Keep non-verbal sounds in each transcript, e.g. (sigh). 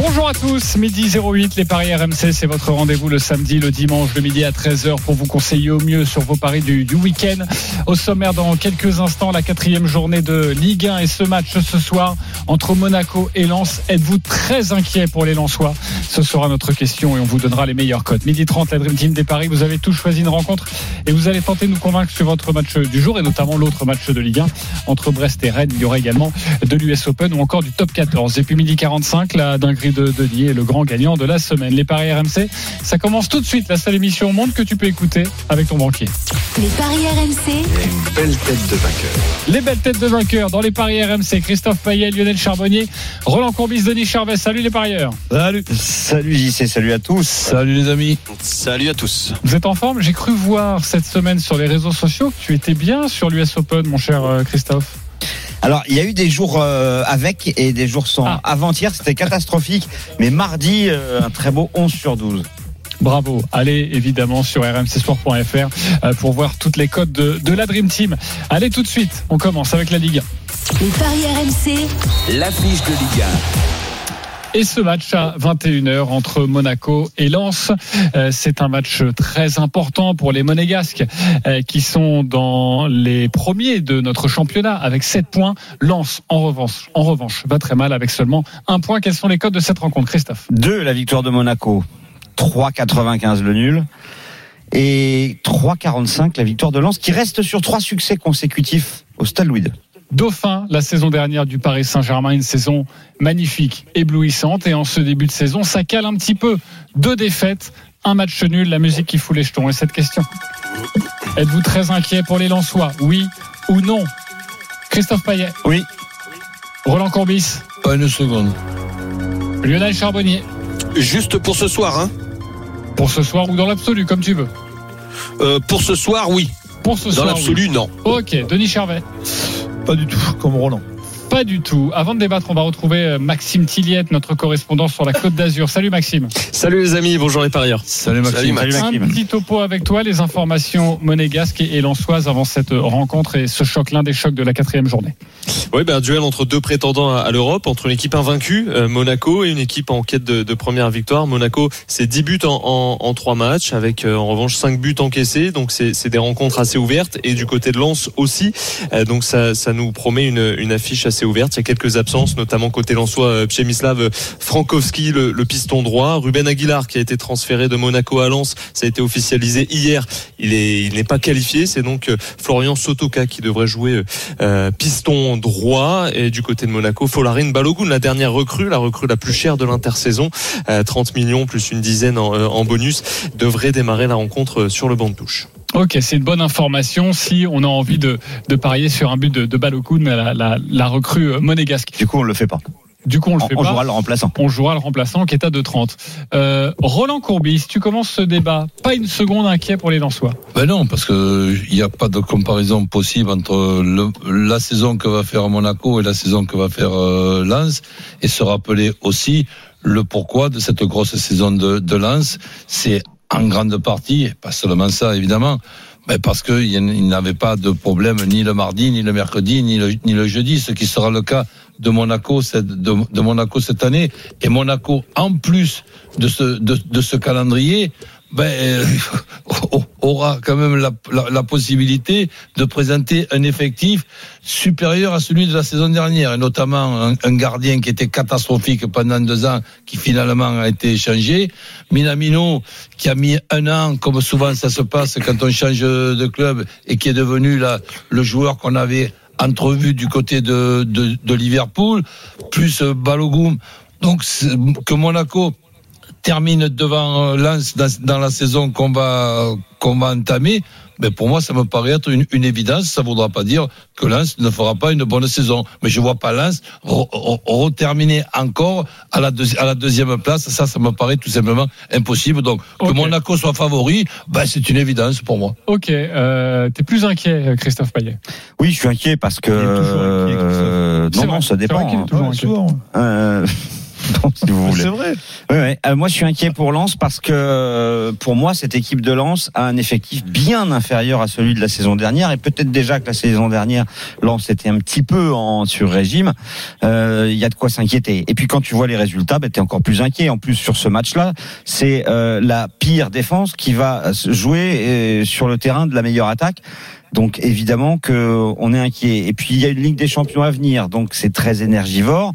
Bonjour à tous, midi 08, les paris RMC, c'est votre rendez-vous le samedi, le dimanche, le midi à 13h pour vous conseiller au mieux sur vos paris du, week-end. Au sommaire, dans quelques instants, la quatrième journée de Ligue 1 et ce match ce soir entre Monaco et Lens. Êtes-vous très inquiet pour les Lensois? Ce sera notre question et on vous donnera les meilleurs codes. Midi 30, la Dream Team des paris, vous avez tous choisi une rencontre et vous allez tenter de nous convaincre sur votre match du jour et notamment l'autre match de Ligue 1 entre Brest et Rennes. Il y aura également de l'US Open ou encore du Top 14. Et puis midi 45, la dinguerie de Denis est le grand gagnant de la semaine. Les paris RMC, ça commence tout de suite. La seule émission au monde que tu peux écouter avec ton banquier. Les paris RMC, Belle tête de vainqueur. Les belles têtes de vainqueurs dans les paris RMC. Christophe Payet, Lionel Charbonnier, Roland Courbis, Denis Charvet. Salut les parieurs. Salut. Salut JC, salut à tous. Salut les amis. Salut à tous. Vous êtes en forme? J'ai cru voir cette semaine sur les réseaux sociaux que tu étais bien sur l'US Open, mon cher euh, Christophe. Alors, il y a eu des jours euh, avec et des jours sans. Ah. Avant-hier, c'était catastrophique. Mais mardi, euh, un très beau 11 sur 12. Bravo. Allez évidemment sur rmcsport.fr euh, pour voir toutes les codes de, de la Dream Team. Allez tout de suite, on commence avec la Ligue 1. les paris RMC, L'affiche de Ligue Et ce match à 21h entre Monaco et Lens, euh, c'est un match très important pour les Monégasques euh, qui sont dans les premiers de notre championnat avec 7 points. Lens, en revanche, en revanche, va très mal avec seulement un point. Quels sont les codes de cette rencontre, Christophe? 2, la victoire de Monaco. 3,95 le nul. Et 3,45 la victoire de Lens, qui reste sur trois succès consécutifs au Stade Louis. Dauphin la saison dernière du Paris Saint-Germain, une saison magnifique, éblouissante. Et en ce début de saison, ça cale un petit peu. Deux défaites, un match nul, la musique qui fout les jetons. Et cette question Êtes-vous très inquiet pour les Lensois? Oui ou non? Christophe Payet Oui. Roland Courbis Pas une seconde. Lionel Charbonnier Juste pour ce soir, hein. Pour ce soir ou dans l'absolu, comme tu veux. Euh, pour ce soir, oui. Pour ce Dans soir. l'absolu, non. Ok, Denis Charvet. Pas du tout, comme Roland. Pas du tout. Avant de débattre, on va retrouver euh, Maxime Tilliette, notre correspondant sur la Côte d'Azur. Salut Maxime. Salut les amis, bonjour les parieurs. Salut Maxime. Salut, Max. Salut Un Maxime. petit topo avec toi, les informations monégasques et lensoises avant cette rencontre et ce choc, l'un des chocs de la quatrième journée. Oui, ben, un duel entre deux prétendants à, l'Europe, entre une équipe invaincue, euh, Monaco, et une équipe en quête de, de première victoire. Monaco, c'est 10 buts en, en, en 3 matchs, avec euh, en revanche 5 buts encaissés. Donc c'est des rencontres assez ouvertes. Et du côté de Lens aussi. Euh, donc ça, ça nous promet une, une affiche assez ouverte. Il y a quelques absences, notamment côté lensois, euh, Przemysław euh, Frankowski, le, piston droit. Ruben Aguilar, qui a été transféré de Monaco à Lens, ça a été officialisé hier. Il est, il n'est pas qualifié. C'est donc euh, Florian Sotoka qui devrait jouer euh, piston droit et du côté de Monaco Folarin Balogun la dernière recrue la recrue la plus chère de l'intersaison euh, 30 millions plus une dizaine en, bonus devrait démarrer la rencontre sur le banc de touche Ok, c'est une bonne information si on a envie de, de parier sur un but de, de Balogun, la, la, la recrue monégasque. Du coup, on le fait pas. Du coup, on le On, fait on pas. jouera le remplaçant. On jouera le remplaçant qui est à 2,30. Euh, Roland Courbis, tu commences ce débat. Pas une seconde inquiet pour les Lensois. Ben non, parce que il n'y a pas de comparaison possible entre le- la saison que va faire Monaco et la saison que va faire euh, Lens, et se rappeler aussi le pourquoi de cette grosse saison de, de Lens. C'est en grande partie, pas seulement ça évidemment, mais parce qu'il n'avait pas de problème ni le mardi, ni le mercredi, ni le, ni le jeudi, ce qui sera le cas de Monaco cette, de, Monaco cette année. Et Monaco, en plus de ce, de, ce calendrier, ben, euh, (laughs) aura quand même la, la, la possibilité de présenter un effectif supérieur à celui de la saison dernière, et notamment un, gardien qui était catastrophique pendant deux ans, qui finalement a été échangé. Minamino, qui a mis un an, comme souvent ça se passe quand on change de club, et qui est devenu la, le joueur qu'on avait entrevu du côté de, de, de Liverpool, plus Balogun. Donc, que Monaco termine devant euh, Lens dans, dans la saison qu'on va qu'on va entamer, mais pour moi ça me paraît être une, une évidence. Ça voudra pas dire que Lens ne fera pas une bonne saison, mais je vois pas Lens re- re- reterminer encore à la, deuxi- à la deuxième place. Ça, ça me paraît tout simplement impossible. Donc que Ok. Monaco soit favori, ben, c'est une évidence pour moi. Ok, euh, t'es plus inquiet, Christophe Payet? Oui, je suis inquiet parce que inquiet, euh, euh, C'est non, vrai, non, ça c'est dépend. vrai qu'il est hein. toujours Ouais, inquiet. souvent. Euh, si vous voulez. C'est vrai. Ouais. Euh, moi, je suis inquiet pour Lens parce que euh, pour moi, cette équipe de Lens a un effectif bien inférieur à celui de la saison dernière et peut-être déjà que la saison dernière, Lens était un petit peu en sur régime. Euh, Il y a de quoi s'inquiéter. Et puis quand tu vois les résultats, bah, tu es encore plus inquiet. En plus, sur ce match-là, c'est euh, la pire défense qui va jouer sur le terrain de la meilleure attaque. Donc évidemment que on est inquiet. Et puis il y a une Ligue des Champions à venir, donc c'est très énergivore.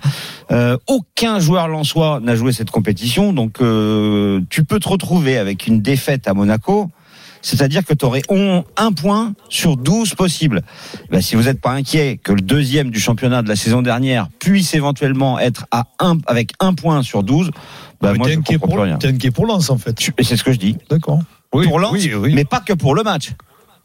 Euh, aucun joueur lensois n'a joué cette compétition, donc euh, tu peux te retrouver avec une défaite à Monaco. C'est-à-dire que tu aurais un point sur 12 possibles. Ben, si vous n'êtes pas inquiet que le deuxième du championnat de la saison dernière puisse éventuellement être à un, avec un point sur 12, ben, moi je comprends pour, plus rien. t'es inquiet pour Lens, en fait. Et c'est ce que je dis. D'accord. Oui, pour Lens, oui, oui. mais pas que pour le match.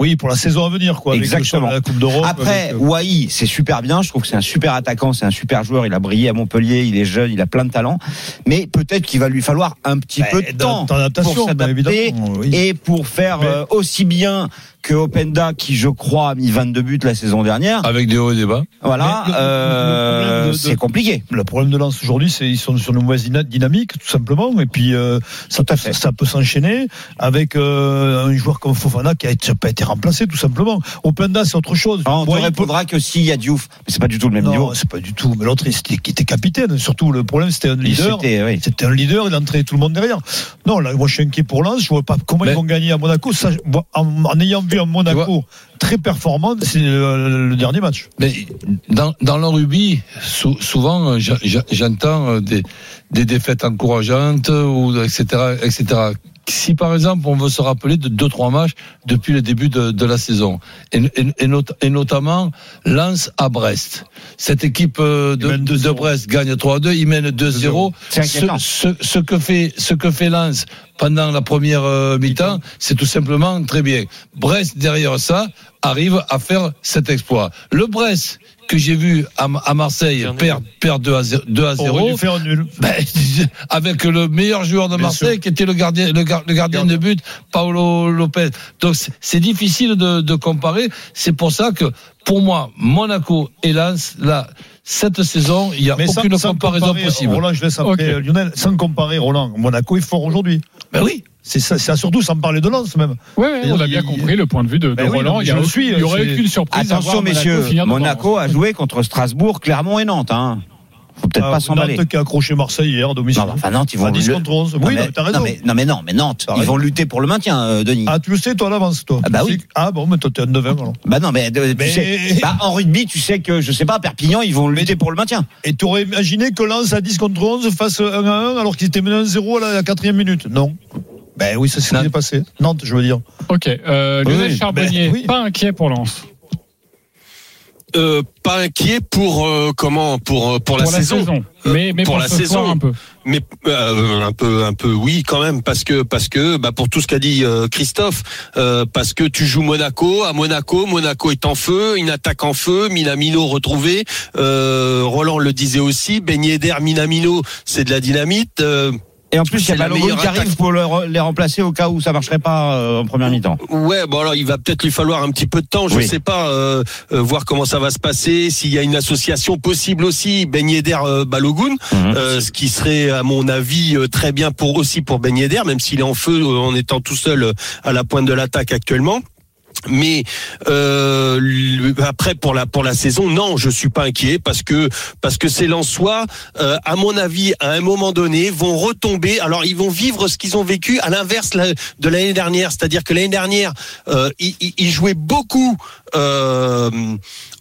Oui, pour la saison à venir, quoi. avec Exactement. champ de la Coupe d'Europe. Après, avec, euh, Wai, c'est super bien. Je trouve que c'est un super attaquant, c'est un super joueur. Il a brillé à Montpellier, il est jeune, il a plein de talent. Mais peut-être qu'il va lui falloir un petit bah, peu de temps pour s'adapter oui. et pour faire euh, aussi bien que Openda, qui je crois a mis 22 buts la saison dernière. Avec des hauts et des bas. Voilà, euh, c'est compliqué. Le problème de Lens aujourd'hui, c'est ils sont sur une mauvaise dyna- dynamique, tout simplement. Et puis euh, ça, peut s'enchaîner avec euh, un joueur comme Fofana qui a été- pas été remplacé, tout simplement. Openda, c'est autre chose. On te Ouais, il répondra que s'il y a Diouf, mais c'est pas du tout le même peut- niveau. Non, c'est pas du tout. Mais l'autre, il était, capitaine. Surtout, le problème, c'était un leader. oui. C'était un leader, il entrait tout le monde derrière. Non, là, moi, je suis inquiet pour Lens. Je vois pas comment Mais- ils vont gagner à Monaco. Ça, moi, en, en ayant vu un Monaco très performant, c'est le, le dernier match. Mais dans, dans le rugby, sou- souvent, euh, j'entends euh, des, des défaites encourageantes, ou etc., etc. Si par exemple on veut se rappeler de deux trois matchs depuis le début de, de la saison, et, et, et not- et notamment Lens à Brest, cette équipe euh, de, Ils mènent de, 2-0. Brest gagne 3-2, ils mènent 2-0. C'est Ce, inquiétant. ce, ce que fait ce que fait Lens pendant la première euh, mi-temps, c'est tout simplement très bien. Brest derrière ça arrive à faire cet exploit. Le Brest que j'ai vu à, à Marseille perdre perd 2 à 0, 2 à On 0 aurait dû faire un nul. (laughs) ben, (laughs) avec le meilleur joueur de Marseille qui était le gardien le, gar- le gardien de but Paolo Lopez. Donc c'est- difficile de, de comparer, c'est pour ça que pour moi Monaco et Lens là cette saison, il n'y a Mais aucune sans comparaison comparer, possible. Roland, je laisse après Ok. euh, Lionel. Sans comparer, Roland, Monaco est fort aujourd'hui. Ben oui. C'est ça, c'est surtout sans parler de Lens même. Ouais, on a bien il- compris le point de vue de, de Ben oui, Roland. non, il y, a je le aucune- suis, il y aurait aucune surprise. à Attention Monaco messieurs, devant. Monaco a joué contre Strasbourg, Clermont et Nantes. Hein. Faut peut-être Ah, pas s'emballer. Nantes qui a accroché Marseille hier à domicile. Non, enfin Nantes, ils vont à 10 le- contre 11. Non, Oui, mais, non, t'as raison. non, mais, non, mais non, mais Nantes, ils vont lutter pour le maintien, euh, Denis. Ah, tu le sais, toi, à l'avance, toi. Ah bah oui. Ah bon, mais toi, t'es un 9 alors. Bah non, mais, euh, tu Mais- sais, bah, en rugby, tu sais que, je sais pas, Perpignan, ils vont lutter pour le maintien. Et tu aurais imaginé que Lens à 10 contre 11 fasse 1 à 1 alors qu'il était mené 1-0 à la, la quatrième minute? Non. Ben oui, c'est ce qui Non. s'est passé. Nantes, je veux dire. Ok, euh, Lionel Oui, Charbonnier, ben, oui. pas inquiet pour Lens. Euh, pas inquiet pour euh, comment pour euh, pour, la, pour la saison. saison. Mais, mais pour pour, la saison. un peu. Mais euh, un peu, un peu, oui, quand même, parce que, parce que, bah, pour tout ce qu'a dit euh, Christophe, euh, parce que tu joues Monaco, à Monaco, Monaco est en feu, une attaque en feu, Minamino retrouvé. Euh, Roland le disait aussi, Ben Yedder, Minamino, c'est de la dynamite. Et en plus, il y a Balogun qui arrive pour le- les remplacer au cas où ça marcherait pas euh, en première mi-temps. Ouais, bon alors il va peut-être lui falloir un petit peu de temps, je Oui. sais pas, euh, euh, voir comment ça va se passer, s'il y a une association possible aussi, Ben Yedder euh, Balogun, Mhm. euh, ce qui serait à mon avis euh, très bien pour aussi pour Ben Yedder, même s'il est en feu euh, en étant tout seul euh, à la pointe de l'attaque actuellement. Mais euh, après pour la pour la saison, non, je suis pas inquiet parce que parce que ces Lensois, euh, à mon avis, à un moment donné, vont retomber. Alors ils vont vivre ce qu'ils ont vécu à l'inverse de l'année dernière, c'est-à-dire que l'année dernière, euh, ils, jouaient beaucoup euh,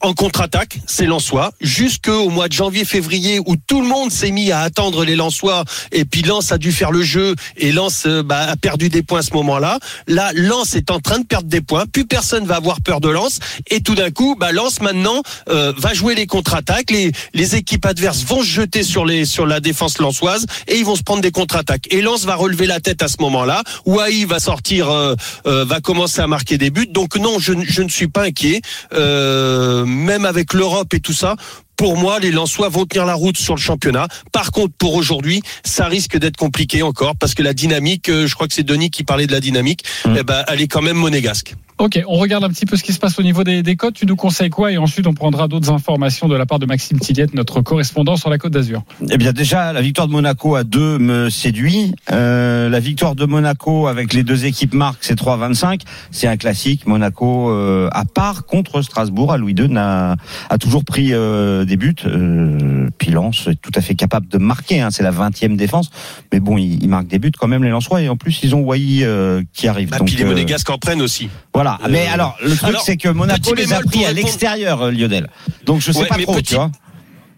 en contre-attaque, ces Lensois, jusqu'au mois de janvier-février où tout le monde s'est mis à attendre les Lensois et puis Lens a dû faire le jeu et Lens bah, a perdu des points à ce moment-là. Là, Lens est en train de perdre des points, plus personne va avoir peur de Lens et tout d'un coup, bah, Lens maintenant euh, va jouer les contre-attaques, les, les équipes adverses vont se jeter sur les sur la défense lensoise et ils vont se prendre des contre-attaques. Et Lens va relever la tête à ce moment-là. Ouahi va sortir, euh, euh, va commencer à marquer des buts. Donc non, je, ne- je ne suis pas inquiet, Euh, même avec l'Europe et tout ça. Pour moi, les Lensois vont tenir la route sur le championnat. Par contre, pour aujourd'hui, ça risque d'être compliqué encore parce que la dynamique, je crois que c'est Denis qui parlait de la dynamique, Mm. eh ben, elle est quand même monégasque. Ok, on regarde un petit peu ce qui se passe au niveau des, des cotes. Tu nous conseilles quoi? Et ensuite, on prendra d'autres informations de la part de Maxime Tilliette, notre correspondant sur la Côte d'Azur. Eh bien déjà, la victoire de Monaco à 2 me séduit. Euh, la victoire de Monaco avec les deux équipes marques, c'est 3,25. C'est un classique. Monaco, euh, à part contre Strasbourg, à Louis II, n'a, a toujours pris euh, des buts. Euh, puis Lens est tout à fait capable de marquer. Hein. C'est la 20e défense. Mais bon, ils, ils marquent des buts quand même, les Lensois. Et en plus, ils ont Wai euh, qui arrive. Ah, Donc, puis les euh, Monégasques en prennent aussi. Voilà. Euh, Mais alors, le truc, c'est que Monaco les a pris à l'extérieur, euh, Lionel. Donc je sais pas trop, tu vois.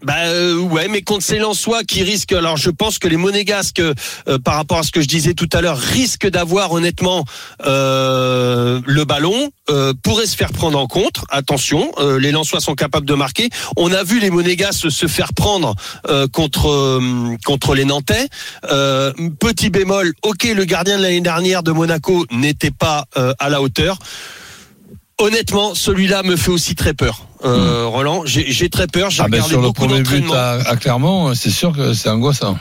Bah euh, ouais, mais contre ces Lensois qui risquent. Alors je pense que les Monégasques, euh, par rapport à ce que je disais tout à l'heure, risquent d'avoir honnêtement euh, le ballon, euh, pourraient se faire prendre en contre. Attention, euh, les Lensois sont capables de marquer. On a vu les Monégasques se faire prendre euh, contre contre les Nantais. Petit bémol. Ok, le gardien de l'année dernière de Monaco n'était pas à la hauteur. Honnêtement, celui-là me fait aussi très peur. Euh, Roland, j'ai très peur. J'ai Ah ben, regardé sur le beaucoup premier but à, à Clermont, c'est sûr que c'est angoissant.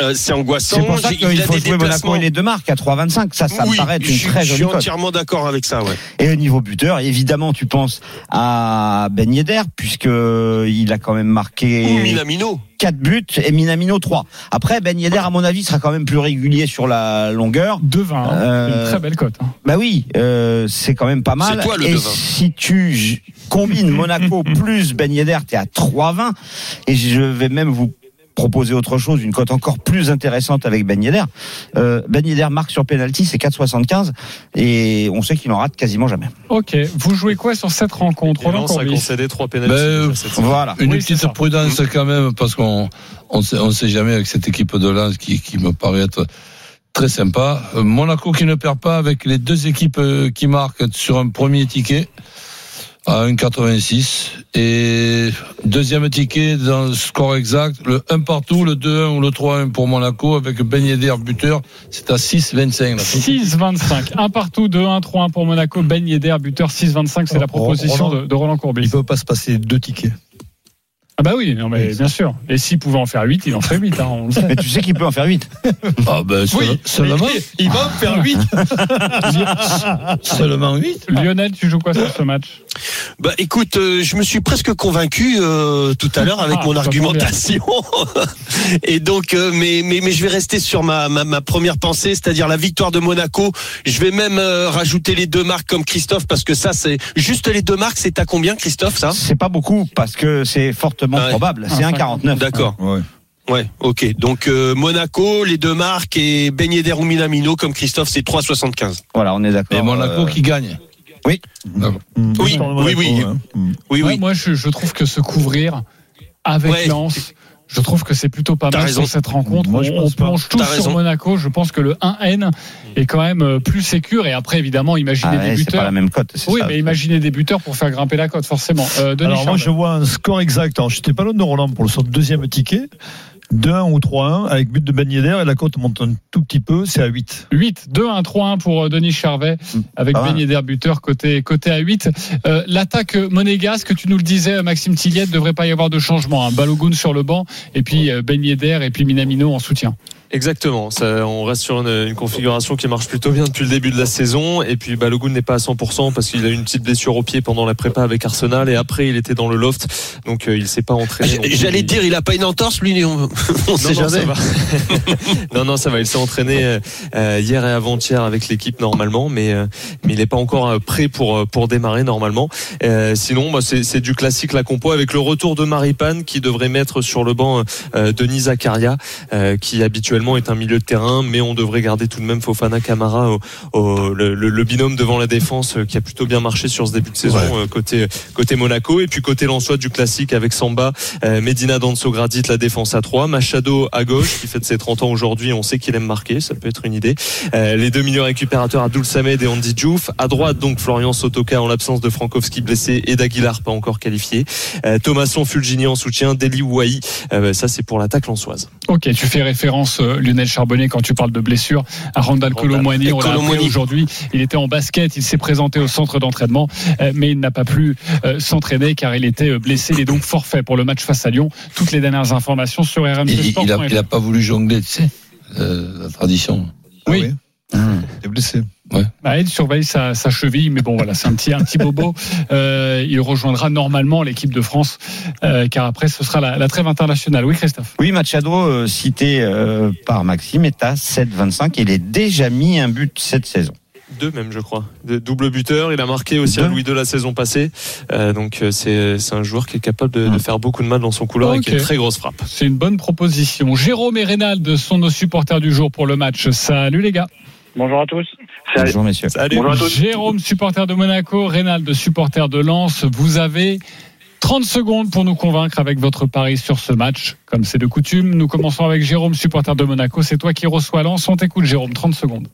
Euh, c'est angoissant. C'est pour ça qu'il faut des jouer Monaco déplacements. et les deux marques à 3,25. Ça, ça me oui, paraît être je, une suis- très je suis jolie cote. entièrement d'accord avec ça. Ouais. Et au niveau buteur, évidemment, tu penses à Ben Yedder, puisque il a quand même Ou marqué Minamino. 4 buts et Minamino 3. Après, Ben Yedder, à mon avis, sera quand même plus régulier sur la longueur. 2,20. hein. Euh, C'est Une très belle cote. hein. Bah oui, euh, c'est quand même pas mal. C'est toi, le et 2,20. si tu combines (laughs) Monaco plus Ben Yedder, t'es à 3,20. Et je vais même vous proposer autre chose, une cote encore plus intéressante avec Ben Yedder. Euh, ben Yedder marque sur penalty, c'est 4,75 et on sait qu'il en rate quasiment jamais. Ok, vous jouez quoi sur cette rencontre Et Roland a concédé trois pénaltys. Ben. Voilà. Une Oui, petite ça. prudence quand même, parce qu'on on sait, on sait jamais avec cette équipe de Lens qui, qui me paraît être très sympa. Euh, Monaco qui ne perd pas avec les deux équipes euh, qui marquent sur un premier ticket à 1,86 et deuxième ticket dans le score exact, le 1 partout, le 2-1 ou le 3-1 pour Monaco avec Ben Yedder buteur, c'est à 6,25. là. 6,25. Un partout, 2-1, 3-1 pour Monaco. Ben Yedder, buteur 6,25. C'est la proposition Roland, de, de Roland Courbis. Il peut pas se passer deux tickets. Ah bah oui, non, mais bien sûr. Et s'il pouvait en faire 8, il en ferait 8. Hein, on le sait. Mais tu sais qu'il peut en faire 8. Ah ben Oui. seulement, Il va en faire 8. seulement 8. Lionel, tu joues quoi sur ce match? Bah écoute, euh, je me suis presque convaincu euh, tout à l'heure avec Ah, mon argumentation. (laughs) Et donc, euh, mais, mais mais je vais rester sur ma ma, ma première pensée, c'est-à-dire la victoire de Monaco. Je vais même euh, rajouter les deux marques comme Christophe parce que ça c'est juste les deux marques. C'est à combien, Christophe Ça? C'est pas beaucoup parce que c'est fortement Ouais. probable. C'est Ah, 1,49. D'accord. Ouais. Ouais, ok. Donc euh, Monaco, les deux marques et Yedder ou Minamino comme Christophe, c'est 3,75. Voilà, on est d'accord. Et Monaco Euh, qui gagne. Oui. Oui, oui, oui. Oui, Ouais, oui. Moi, je, je trouve que se couvrir avec Ouais. Lens, je trouve que c'est plutôt pas mal raison. sur cette rencontre. Moi, je on on plonge tous sur raison. Monaco. Je pense que le 1N est quand même euh, plus sécure. Et après, évidemment, imaginez Ah ouais, des c'est pas buteurs. la même cote. c'est Oui, ça. mais imaginez des buteurs pour faire grimper la cote, forcément. Euh, Denis Alors moi je vois un score exact. Alors j'étais pas loin de Roland pour le son deuxième ticket. 2-1 ou 3-1 avec but de Ben Yedder et la cote monte un tout petit peu, c'est à 8. 8, 2, 1, 3, 1 pour euh, Denis Charvet avec pas mal. Ben Yedder buteur côté, côté à 8. Euh, L'attaque monégasque, tu nous le disais, Maxime Tilliette, devrait pas y avoir de changement. Hein. Balogun sur le banc et puis euh, Ben Yedder et puis Minamino en soutien. Exactement. Ça, on reste sur une, une configuration qui marche plutôt bien depuis le début de la saison. Et puis Balogun n'est pas à 100% parce qu'il a eu une petite blessure au pied pendant la prépa avec Arsenal et après il était dans le loft, donc euh, il s'est pas entraîné. plus. J'allais Il- dire, il a pas une entorse, lui, on, (laughs) on sait non, ça va. (laughs) non, non, ça va. Il s'est entraîné euh, euh, hier et avant-hier avec l'équipe normalement, mais euh, mais il n'est pas encore euh, prêt pour euh, pour démarrer normalement. Euh, sinon, bah, c'est c'est du classique la compo avec le retour de Maripane qui devrait mettre sur le banc euh, Denis Zakaria, euh, qui habituellement est un milieu de terrain, mais on devrait garder tout de même Fofana Camara au, au- le, le- le binôme devant la défense euh, qui a plutôt bien marché sur ce début de saison euh, côté côté Monaco et puis côté Lensois du classique avec Samba, euh, Medina Danso Gradit la défense à 3, Machado à gauche qui fête ses 30 ans aujourd'hui, on sait qu'il aime marquer, ça peut être une idée. Euh, les deux milieux récupérateurs Abdul Samed et Andy Diouf, à droite donc Florian Sotoka en l'absence de Frankowski blessé et d'Aguilar pas encore qualifié. Euh, Thomasson Fulgini en soutien, Deli Ouahi, ça c'est pour l'attaque lensoise. Ok, tu fais référence, Lionel Charbonnet, quand tu parles de blessure, à Randall. Colomwani. On l'a aujourd'hui. Il était en basket, il s'est présenté au centre d'entraînement, euh, mais il n'a pas pu euh, s'entraîner car il était euh, blessé. Il est donc forfait pour le match face à Lyon. Toutes les dernières informations sur RMC Il, Sport. il, a, il a pas voulu jongler, tu sais, euh, la tradition. Oui. Ah T'es blessé. Bah, il surveille sa, sa cheville, mais bon voilà, c'est un petit, un petit bobo. Euh, il rejoindra normalement l'équipe de France, euh, car après ce sera la, la trêve internationale. Oui, Christophe. Oui, Machado, euh, cité euh, par Maxime, est à 7,25. Il est déjà mis un but cette saison. Deux même, je crois. De double buteur. Il a marqué aussi à. Louis II la saison passée. Euh, donc c'est un joueur qui est capable de, de faire beaucoup de mal dans son couloir et qui a Ok. une très grosse frappe. C'est une bonne proposition. Jérôme et Reynald sont nos supporters du jour pour le match. Salut les gars. Bonjour à tous. Bonjour, messieurs. Salut. Bonjour à tous. Jérôme, supporter de Monaco, Reynald, supporter de Lens. Vous avez 30 secondes pour nous convaincre avec votre pari sur ce match. Comme c'est de coutume, nous commençons avec Jérôme, supporter de Monaco. C'est toi qui reçois Lens. On t'écoute, Jérôme. 30 secondes.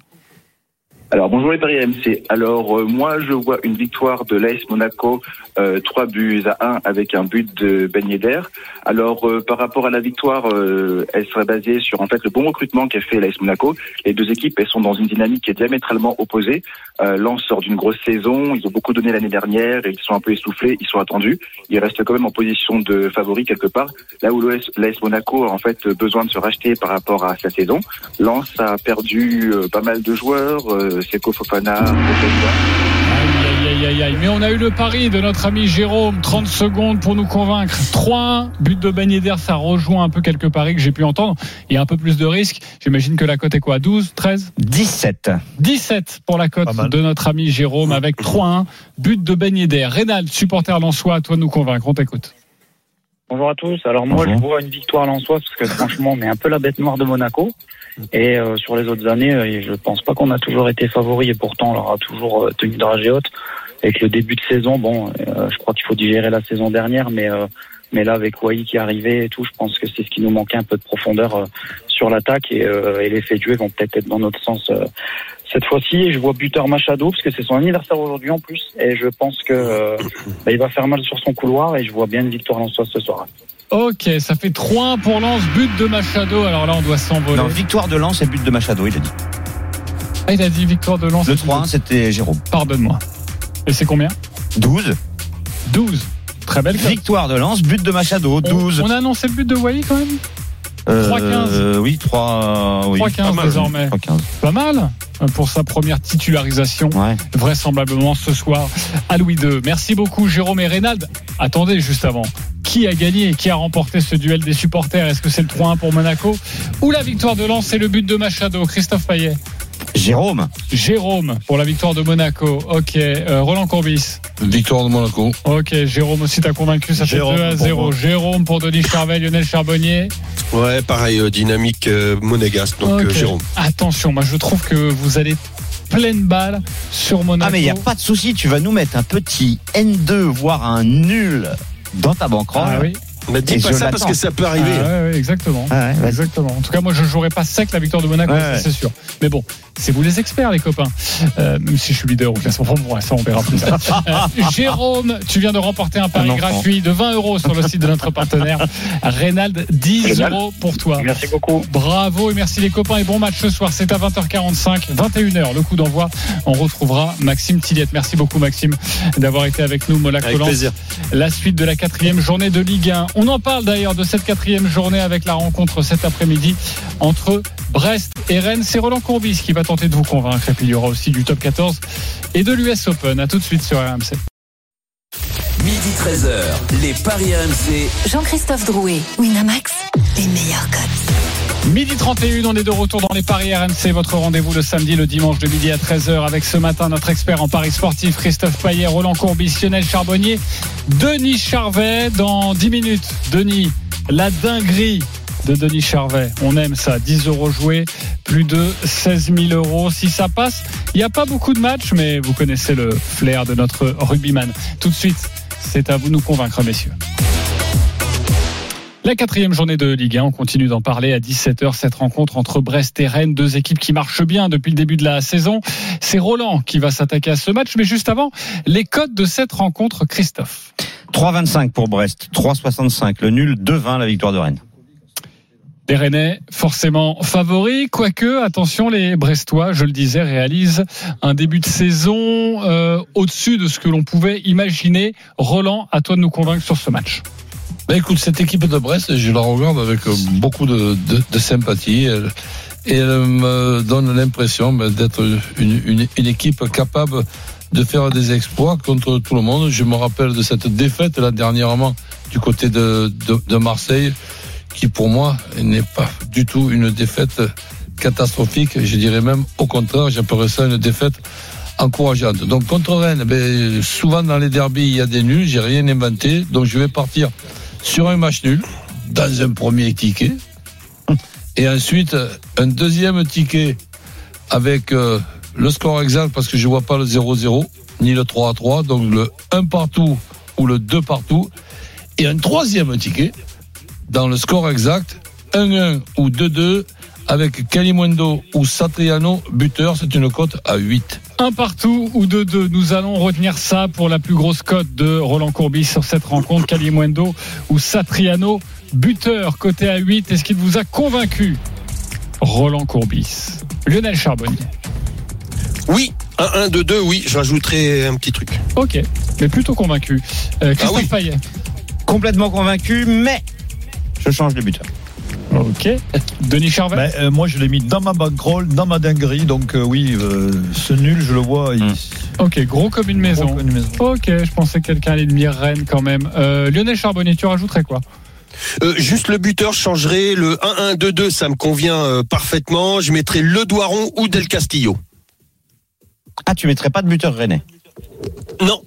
Alors bonjour les paris RMC. Alors euh, moi je vois une victoire de l'AS Monaco, euh, 3 buts à 1 avec un but de Ben Yedder. Alors euh, par rapport à la victoire, euh, elle serait basée sur en fait le bon recrutement qu'a fait l'AS Monaco. Les deux équipes elles sont dans une dynamique qui est diamétralement opposée. Euh, Lens sort d'une grosse saison, ils ont beaucoup donné l'année dernière et ils sont un peu essoufflés, ils sont attendus. Ils restent quand même en position de favori quelque part. Là où l'AS Monaco a en fait besoin de se racheter par rapport à sa saison. Lens a perdu euh, pas mal de joueurs, Seko Fofana. Aïe, aïe, aïe, aïe, aïe. Mais on a eu le pari de notre ami Jérôme. 30 secondes pour nous convaincre. 3-1, but de Ben Yedder. Ça rejoint un peu quelques paris que j'ai pu entendre. Il y a un peu plus de risques. J'imagine que la cote est quoi? 12, 13 17. 17 pour la cote de notre ami Jérôme avec 3-1. But de Ben Yedder. Rénal, supporter lensois, à toi de nous convaincre. On t'écoute. Bonjour à tous. Alors moi, Bonjour. je vois une victoire lensoise parce que franchement, on est un peu la bête noire de Monaco. Et euh, sur les autres années, euh, je pense pas qu'on a toujours été favori et pourtant on leur a toujours euh, tenu dragée haute. Avec le début de saison, bon, euh, je crois qu'il faut digérer la saison dernière, mais euh, mais là avec Wai qui est arrivé et tout, je pense que c'est ce qui nous manquait un peu de profondeur euh, sur l'attaque et, euh, et les faits de jeu vont peut-être être dans notre sens euh, cette fois-ci. Je vois buteur Machado parce que c'est son anniversaire aujourd'hui en plus et je pense que euh, bah, il va faire mal sur son couloir et je vois bien une victoire lensoise ce soir. Ok, ça fait 3-1 pour Lens. But de Machado. Alors là, on doit s'envoler. Non, victoire de Lens et but de Machado, il a dit. Ah, il a dit victoire de Lens. Le 3-1, c'était Jérôme. Pardonne-moi. Et c'est combien? 12. 12. Très belle. Victoire de Lens, but de Machado, On, 12. on a annoncé le but de Wai quand même? Euh, 3-15. oui, 3, oui. 3-15 Pas mal, désormais. 3-15. Pas mal euh, pour sa première titularisation, Ouais. vraisemblablement ce soir à Louis II. Merci beaucoup Jérôme et Reynald. Attendez juste avant. Qui a gagné Qui a remporté ce duel des supporters? Est-ce que c'est le 3-1 pour Monaco Ou la victoire de Lens et le but de Machado? Christophe Payet Jérôme. Jérôme pour la victoire de Monaco. Ok. Euh, Roland Courbis. Victoire de Monaco. Ok. Jérôme aussi t'a convaincu. Ça Jérôme fait 2 à pour 0. moi. Jérôme pour Denis Charvet, Lionel Charbonnier. Ouais, pareil, euh, dynamique euh, monégasque, donc euh, Jérôme. Attention, moi je trouve que vous allez pleine balle sur Monaco. Ah, mais il n'y a pas de souci, tu vas nous mettre un petit N2, voire un nul dans ta banquerolle. Ah oui. Mais dis Et pas ça parce que ça peut arriver. Ah ouais, ouais, exactement. Ah ouais. Exactement. En tout cas, moi, je jouerai pas sec la victoire de Monaco, Ouais, ça, ouais. c'est sûr. Mais bon, c'est vous les experts, les copains. Euh, même si je suis leader au classement, bon, ça, on verra plus tard. (laughs) Euh, Jérôme, tu viens de remporter un pari Un gratuit de 20 euros sur le site de notre partenaire. (laughs) Reynald, 10 Génial. euros pour toi. Merci beaucoup. Bravo et merci les copains et bon match ce soir. C'est à 20h45, 21h le coup d'envoi. On retrouvera Maxime Tillette. Merci beaucoup Maxime d'avoir été avec nous. Monaco Avec plaisir. La suite de la quatrième journée de Ligue 1. On en parle d'ailleurs de cette quatrième journée avec la rencontre cet après-midi entre Brest et Rennes. C'est Roland Courbis qui va tenter de vous convaincre. Et puis il y aura aussi du top 14 et de l'US Open. À tout de suite sur RMC. Midi 13h, les Paris RMC. Jean-Christophe Drouet, Winamax, les meilleurs codes. Midi 31, on est de retour dans les Paris RMC, votre rendez-vous le samedi, le dimanche de midi à 13h avec ce matin notre expert en Paris sportif Christophe Payet, Roland Courbis, Lionel Charbonnier, Denis Charvet dans 10 minutes. Denis, la dinguerie de Denis Charvet. On aime ça. 10 euros joués, plus de 16 000 euros. Si ça passe, il n'y a pas beaucoup de matchs, mais vous connaissez le flair de notre rugbyman. Tout de suite, c'est à vous de nous convaincre, messieurs. La quatrième journée de Ligue 1, on continue d'en parler à 17h, cette rencontre entre Brest et Rennes, deux équipes qui marchent bien depuis le début de la saison. C'est Roland qui va s'attaquer à ce match, mais juste avant, les codes de cette rencontre, Christophe. 3,25 pour Brest, 3,65 le nul, 2,20 la victoire de Rennes. Les Rennais, forcément favoris, quoique, attention, les Brestois, je le disais, réalisent un début de saison euh, au-dessus de ce que l'on pouvait imaginer. Roland, à toi de nous convaincre sur ce match. Ben écoute, cette équipe de Brest, je la regarde avec euh, beaucoup de, sympathie. Elle, et elle me donne l'impression ben, d'être une, équipe capable de faire des exploits contre tout le monde. Je me rappelle de cette défaite là dernièrement du côté de Marseille, qui pour moi n'est pas du tout une défaite catastrophique. Je dirais même au contraire, j'appellerais ça une défaite encourageante. Donc contre Rennes, ben, souvent dans les derbies, il y a des nuls, j'ai rien inventé, donc je vais partir sur un match nul dans un premier ticket. Et ensuite, un deuxième ticket avec euh, le score exact parce que je vois pas le 0-0 ni le 3-3, donc le 1 partout ou le 2 partout. Et un troisième ticket dans le score exact, 1-1 ou 2-2 avec Calimundo ou Satriano buteur, c'est une cote à 8. Un partout ou deux deux. Nous allons retenir ça pour la plus grosse cote de Roland Courbis sur cette rencontre. Calimundo ou Satriano, buteur, côté à 8. Est-ce qu'il vous a convaincu Roland Courbis? Lionel Charbonnier. Oui, 1 1 2 2 oui, je rajouterai un petit truc. Ok, mais plutôt convaincu. Euh, Christophe Ah oui. Payet. Complètement convaincu, mais je change de buteur. Ok. Denis Charvet. Ben, euh, moi, je l'ai mis dans ma bankroll, dans ma dinguerie. Donc, euh, oui, euh, ce nul, je le vois. il- Ok, gros comme une maison. Gros comme une maison. Ok, je pensais que quelqu'un allait admire Rennes quand même. Euh, Lionel Charbonnier, tu rajouterais quoi? Euh, juste le buteur, je changerai le 1-1-2-2, ça me convient euh, parfaitement. Je mettrai Le Doiron ou Del Castillo. Ah, tu mettrais pas de buteur rennais? Non,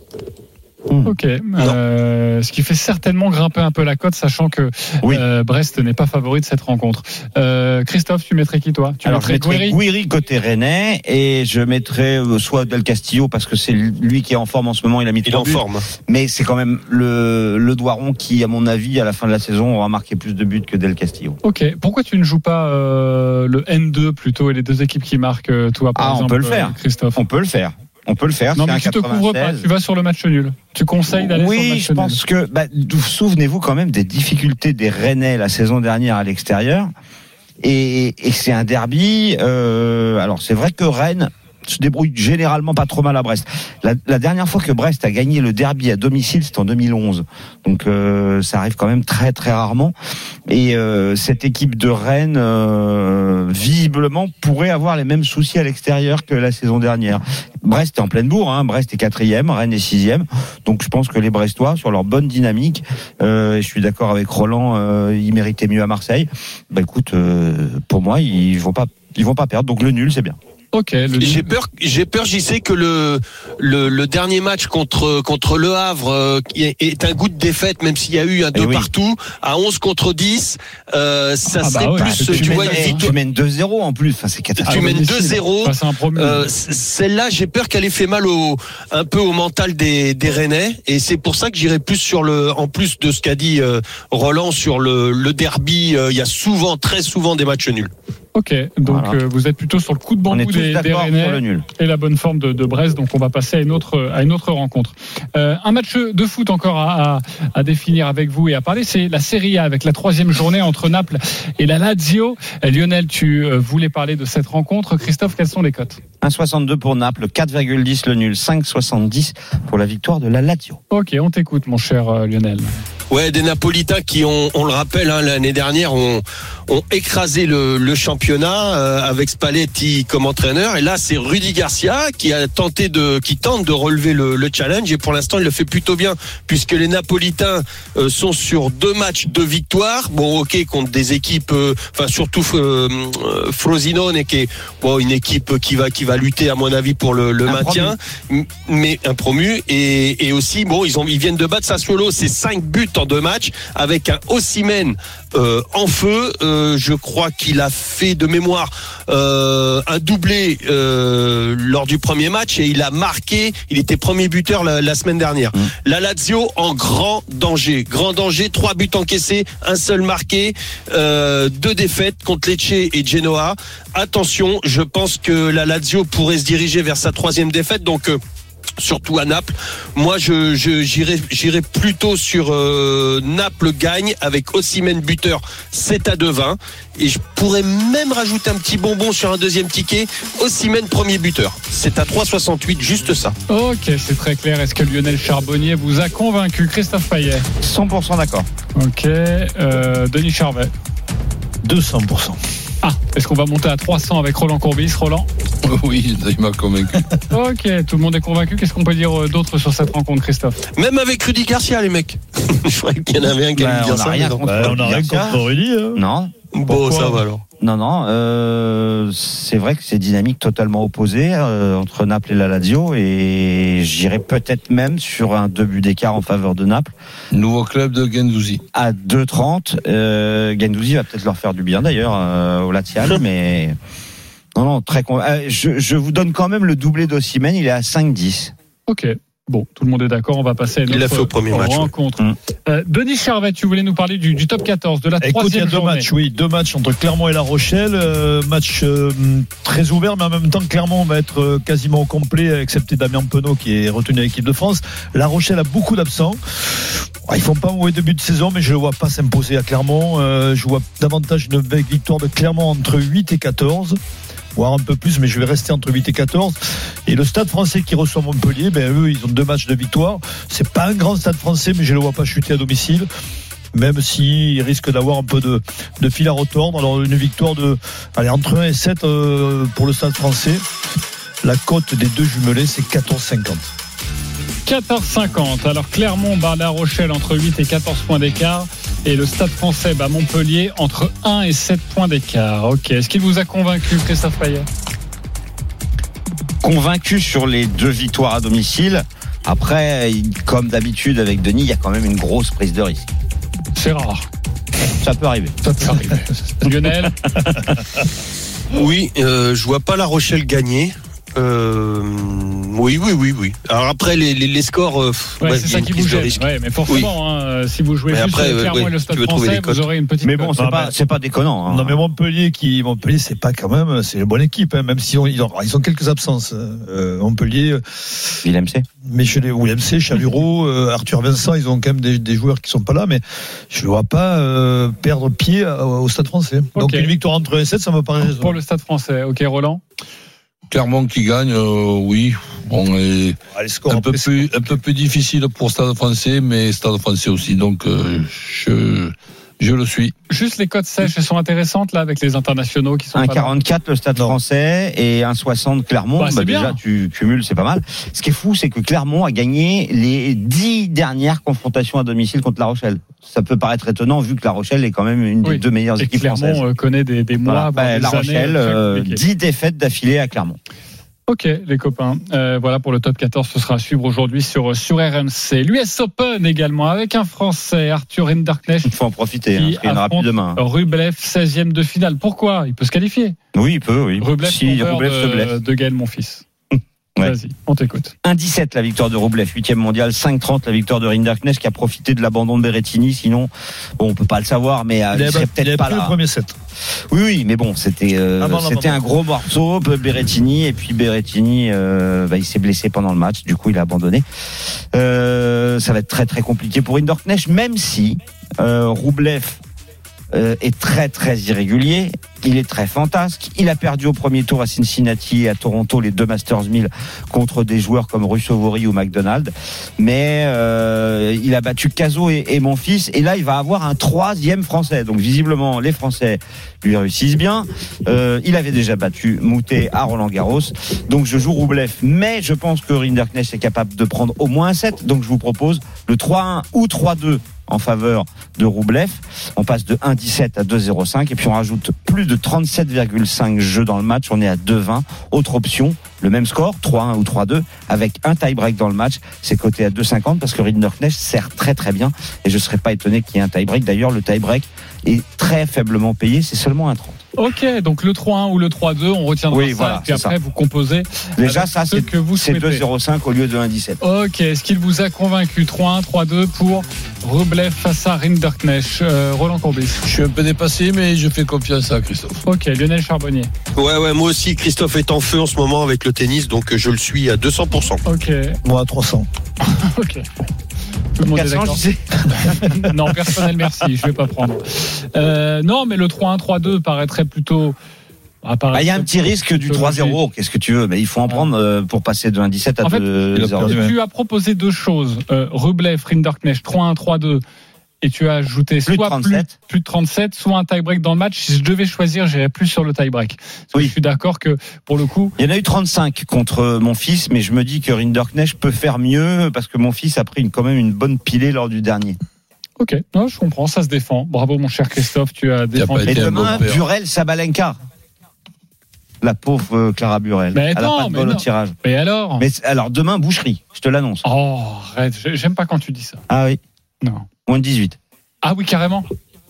Ok. Euh, ce qui fait certainement grimper un peu la cote, sachant que Oui. euh, Brest n'est pas favori de cette rencontre. Euh, Christophe, tu mettrais qui toi? Tu Alors, je mettrais Guéry Guiri côté rennais et je mettrais soit Del Castillo parce que c'est lui qui est en forme en ce moment, il a mis il est en buts. forme. Mais c'est quand même le, le Doiron qui, à mon avis, à la fin de la saison, aura marqué plus de buts que Del Castillo. Ok. Pourquoi tu ne joues pas euh, le N2 plutôt et les deux équipes qui marquent toi par Ah, on peut le faire. Christophe? On peut le faire. On peut le faire. Non mais tu te couvres pas, 96. tu vas sur le match nul. Tu conseilles d'aller sur le Oui, match je nul. pense que. Bah, Souvenez-vous quand même des difficultés des Rennais la saison dernière à l'extérieur. Et, et c'est un derby. euh, alors c'est vrai que Rennes se débrouille généralement pas trop mal à Brest. La, dernière fois que Brest a gagné le derby à domicile, c'était en 2011. Donc euh, ça arrive quand même très très rarement. Et euh, cette équipe de Rennes, euh, visiblement, pourrait avoir les mêmes soucis à l'extérieur que la saison dernière. Brest est en pleine bourre, hein. Brest est quatrième, Rennes est sixième. Donc je pense que les Brestois, sur leur bonne dynamique, euh, je suis d'accord avec Roland, euh, ils méritaient mieux à Marseille. Bah écoute, euh, pour moi, ils vont pas, ils vont pas perdre. Donc le nul, c'est bien. Ok. Le J'ai peur, j'ai peur, j'y sais que le, le le dernier match contre contre Le Havre euh, est, un goût de défaite, même s'il y a eu un 2 oui. partout à 11 contre 10, euh, ça Ah bah serait ouais, plus, tu tu mènes- vois, une Eh, tu mènes 2-0 en plus. Enfin, c'est Tu catastrophique. mènes domicile. 2-0. Face à un promu. Euh, Celle-là, j'ai peur qu'elle ait fait mal au, un peu au mental des, des Rennais, et c'est pour ça que j'irai plus sur le, en plus de ce qu'a dit euh, Roland sur le, le derby. euh, Il y a souvent, très souvent, des matchs nuls. Ok. Donc Voilà. euh, vous êtes plutôt sur le coup de bambou des, des d'accord Rennais. pour le nul. et la bonne forme de, de Brest. Donc on va passer à une autre à une autre rencontre. Euh, un match de foot encore à, à, à définir avec vous et à parler, c'est la Serie A avec la troisième journée entre Naples et la Lazio. Euh, Lionel, tu euh, voulais parler de cette rencontre. Christophe, quelles sont les cotes? 1,62 pour Naples, 4,10 le nul, 5,70 pour la victoire de la Lazio. Ok, on t'écoute, mon cher euh, Lionel. Ouais, des Napolitains qui ont, on le rappelle, hein, l'année dernière, ont, ont écrasé le, le championnat euh, avec Spalletti comme entraîneur. Et là, c'est Rudy Garcia qui a tenté de, qui tente de relever le, le challenge. Et pour l'instant, il le fait plutôt bien puisque les Napolitains euh, sont sur deux matchs de victoire. Bon, ok, contre des équipes, euh, enfin surtout euh, euh, Frosinone, qui est bon, une équipe qui va, qui va lutter à mon avis pour le, le maintien, mais un promu. Et, et aussi, bon, ils ont, ils viennent de battre Sassuolo, c'est cinq buts en deux matchs avec un Ossimène euh, en feu. Euh, je crois qu'il a fait de mémoire euh, un doublé lors du premier match et il a marqué. Il était premier buteur la, la semaine dernière. La Lazio en grand danger, grand danger. Trois buts encaissés, un seul marqué, deux défaites contre Lecce et Genoa. Attention, je pense que la Lazio pourrait se diriger vers sa troisième défaite. Donc euh, surtout à Naples. Moi, je j'irai j'irai plutôt sur euh, Naples gagne avec Ossimène buteur 7 à 2,20 et je pourrais même rajouter un petit bonbon sur un deuxième ticket. Ossimène premier buteur, c'est à 3,68 juste ça. Ok, c'est très clair. Est-ce que Lionel Charbonnier vous a convaincu Christophe Payet? 100% d'accord. Ok. Euh, Denis Charvet? 200%. Ah, est-ce qu'on va monter à 300 avec Roland Courbis Roland (laughs) Oui, il m'a convaincu. (laughs) Ok, tout le monde est convaincu. Qu'est-ce qu'on peut dire euh, d'autre sur cette rencontre, Christophe Même avec Rudy Garcia, les mecs. (laughs) Je croyais qu'il y en avait un qui Bah, allait on dire n'a ça. rien contre Bah, on a rien Garcia. contre Rudy. hein. Non. Bon, Pourquoi ça va alors. Non, non. euh, c'est vrai que c'est dynamique totalement opposée euh, entre Naples et la Lazio et j'irais peut-être même sur un deux buts d'écart en faveur de Naples Nouveau club de Gendouzi. à 2,30. Euh, Gendouzi va peut-être leur faire du bien d'ailleurs euh, au Latial, (laughs) mais non, non, très con. euh, je, je vous donne quand même le doublé d'Ossimène. Il est à 5,10. Ok. Bon, tout le monde est d'accord. On va passer à fait au premier match, rencontre. Euh, Denis Charvet, tu voulais nous parler du, du top 14, de la Écoute, il y a troisième deux journée. matchs, oui, deux matchs entre Clermont et La Rochelle. euh, match euh, très ouvert, mais en même temps, Clermont va être euh, quasiment au complet, excepté Damien Penaud qui est retenu à l'équipe de France. La Rochelle a beaucoup d'absents. Ouais, Ils font pas un mauvais début de saison, mais je ne vois pas s'imposer à Clermont. Euh, je vois davantage une victoire de Clermont entre 8 et 14 voire un peu plus, mais je vais rester entre 8 et 14. Et le stade français qui reçoit Montpellier, ben eux, ils ont deux matchs de victoire. C'est pas un grand stade français, mais je le vois pas chuter à domicile. Même s'il risque d'avoir un peu de, de fil à retordre. Alors, une victoire de, allez, entre 1 et 7 euh, pour le stade français. La cote des deux jumelés, c'est 14,50. 14,50. Alors Clermont bat La Rochelle entre 8 et 14 points d'écart. Et le Stade français bat Montpellier entre 1 et 7 points d'écart. Ok. Est-ce qu'il vous a convaincu, Christophe Payet? Convaincu sur les deux victoires à domicile. Après, comme d'habitude avec Denis, il y a quand même une grosse prise de risque. C'est rare. Ça peut arriver. Ça peut arriver. (laughs) Lionel? Oui, euh, je vois pas La Rochelle gagner. Euh, oui, oui, oui, oui. Alors après les, les, les scores, euh, pff, Ouais, ouais, c'est ça qui vous gêne. risque. Ouais, mais forcément, hein, euh, si vous jouez Mais juste après, Clermont et le Stade tu veux trouver français, les vous aurez une petite Mais bon, c'est Ah, pas, ben- c'est pas déconnant. hein. Non, mais Montpellier, qui, Montpellier, c'est pas quand même, c'est une bonne équipe, hein, même si on- ils, ont, ils ont quelques absences. Euh, Montpellier, euh, Willem C. Michel Willemc, Chavuro, (laughs) euh, Arthur Vincent, ils ont quand même des, des joueurs qui sont pas là, mais je ne vois pas euh, perdre pied au Stade français. Donc une victoire entre 1 et 7, ça me paraît Pour le Stade français. Ok, Roland? Clermont qui gagne, euh, oui. Bon, et peu plus, un peu plus difficile pour Stade Français, mais Stade Français aussi. Donc, euh, je, je le suis. Juste les cotes sèches, elles sont intéressantes là avec les internationaux qui sont pas là. 1,44 le Stade français et 1,60 Clermont. Bah, c'est bien. déjà, tu cumules, c'est pas mal. Ce qui est fou, c'est que Clermont a gagné les dix dernières confrontations à domicile contre La Rochelle. Ça peut paraître étonnant vu que La Rochelle est quand même une des Oui. deux meilleures Et équipes françaises. Clermont euh, connaît des, des mois, Voilà. Bah, des la années Rochelle, euh. 10 défaites d'affilée à Clermont. Ok, les copains. Euh, voilà pour le top 14. Ce sera à suivre aujourd'hui sur, sur RMC. L'US Open également avec un Français, Arthur Hinderknecht, Il faut en profiter, hein, qu'il y en aura plus affronte demain. Rublev, 16e de finale. Pourquoi? Il peut se qualifier. Oui, il peut, oui. Rublev, si Rublev se blesse. de, Gaël Monfils. Ouais. Vas-y, on t'écoute. 1,17 la victoire de Rublev, 8e mondial, 5,30 la victoire de Rinderknecht qui a profité de l'abandon de Berrettini. Sinon, bon, on peut pas le savoir, mais euh, Il serait peut-être pas pris le là. premier set. Oui, oui, mais bon, c'était euh, Ah bon, c'était un gros morceau, Berrettini, et puis Berrettini, euh, bah, il s'est blessé pendant le match, du coup il a abandonné. Euh, ça va être très très compliqué pour Hinderknecht, même si euh, Roublev euh, est très très irrégulier, il est très fantasque. Il a perdu au premier tour à Cincinnati et à Toronto les deux Masters 1000 contre des joueurs comme Russovori ou McDonald, mais euh, il a battu Caso et, et mon fils, et là il va avoir un troisième Français. Donc visiblement les Français lui réussissent bien. Euh, il avait déjà battu Moutet à Roland Garros, donc je joue Roublev, mais je pense que Rinderknecht est capable de prendre au moins un 7, donc je vous propose le 3-1 ou 3-2 en faveur de Roublev. On passe de 1,17 à 2,05 et puis on rajoute plus de 37,5 jeux dans le match. On est à 2,20. Autre option, le même score, 3-1 ou 3-2, avec un tie-break dans le match. C'est coté à 2,50 parce que Rinderknecht sert très très bien et je serais pas étonné qu'il y ait un tie-break. D'ailleurs, le tie-break est très faiblement payé, c'est seulement un 30. Ok, donc le 3-1 ou le 3-2, on retiendra Oui, ça. voilà, et puis après, ça. vous composez. Déjà, ça, ce c'est que vous c'est souhaitez. 2,05 au lieu de 1,17. Ok, est-ce qu'il vous a convaincu 3-1, 3-2 pour Rublev face à Rinderknecht euh, Roland Courbis? Je suis un peu dépassé, mais je fais confiance à Christophe. Ok, Lionel Charbonnier. Ouais, ouais, moi aussi, Christophe est en feu en ce moment avec le tennis, donc euh, je le suis à 200%. Ok, Moi, à 300. (laughs) ok. Tout le monde est 400, d'accord. je sais. (laughs) non, personnel, merci, je vais pas prendre. Euh, non, mais le 3-1, 3-2 paraîtrait plutôt. ah, Bah, Il y a un petit risque du plutôt 3-0, logique. qu'est-ce que tu veux, mais il faut en prendre euh, pour passer de 1,17 à En fait, 2,0. il a perdu, ouais. Tu as proposé deux choses. Euh, Rublev, Rinderknecht, 3-1, 3-2. Et tu as ajouté Plus de soit 37. Plus, plus de 37, soit un tie-break dans le match. Si je devais choisir, j'irais plus sur le tie-break. Oui. Je suis d'accord que pour le coup, Il y en a eu 35 contre mon fils, mais je me dis que Rinderknecht peut faire mieux parce que mon fils a pris une, quand même une bonne pilée lors du dernier. ok, non, je comprends, ça se défend. Bravo mon cher Christophe, tu as défendu. Et demain. Burel Sabalenka. La pauvre euh, Clara Burel. Mais Elle a pas de mais bol au tirage. Mais alors Mais alors demain, boucherie, je te l'annonce. Oh, arrête, j'ai- j'aime pas quand tu dis ça. Ah oui, Non. moins de 18. Ah oui, carrément.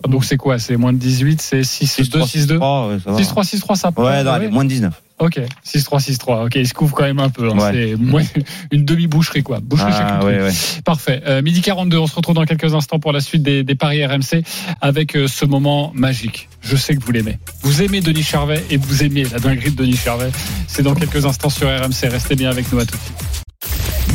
Donc c'est quoi C'est moins de 18, c'est 6-2, 6-2 Oh, ouais, ça va. 6-3, 6-3, ça peut. Ouais, non, allez, moins de 19. Ok, 6-3, 6-3. Ok, il se couvre quand même un peu. hein. Ouais. C'est (laughs) une demi-boucherie, quoi. Boucherie Ah, ouais, ouais. Parfait. Euh, midi 42, on se retrouve dans quelques instants pour la suite des, des paris RMC avec euh, ce moment magique. Je sais que vous l'aimez. Vous aimez Denis Charvet et vous aimez la dinguerie de Denis Charvet. C'est dans quelques instants sur RMC. Restez bien avec nous à tout de suite.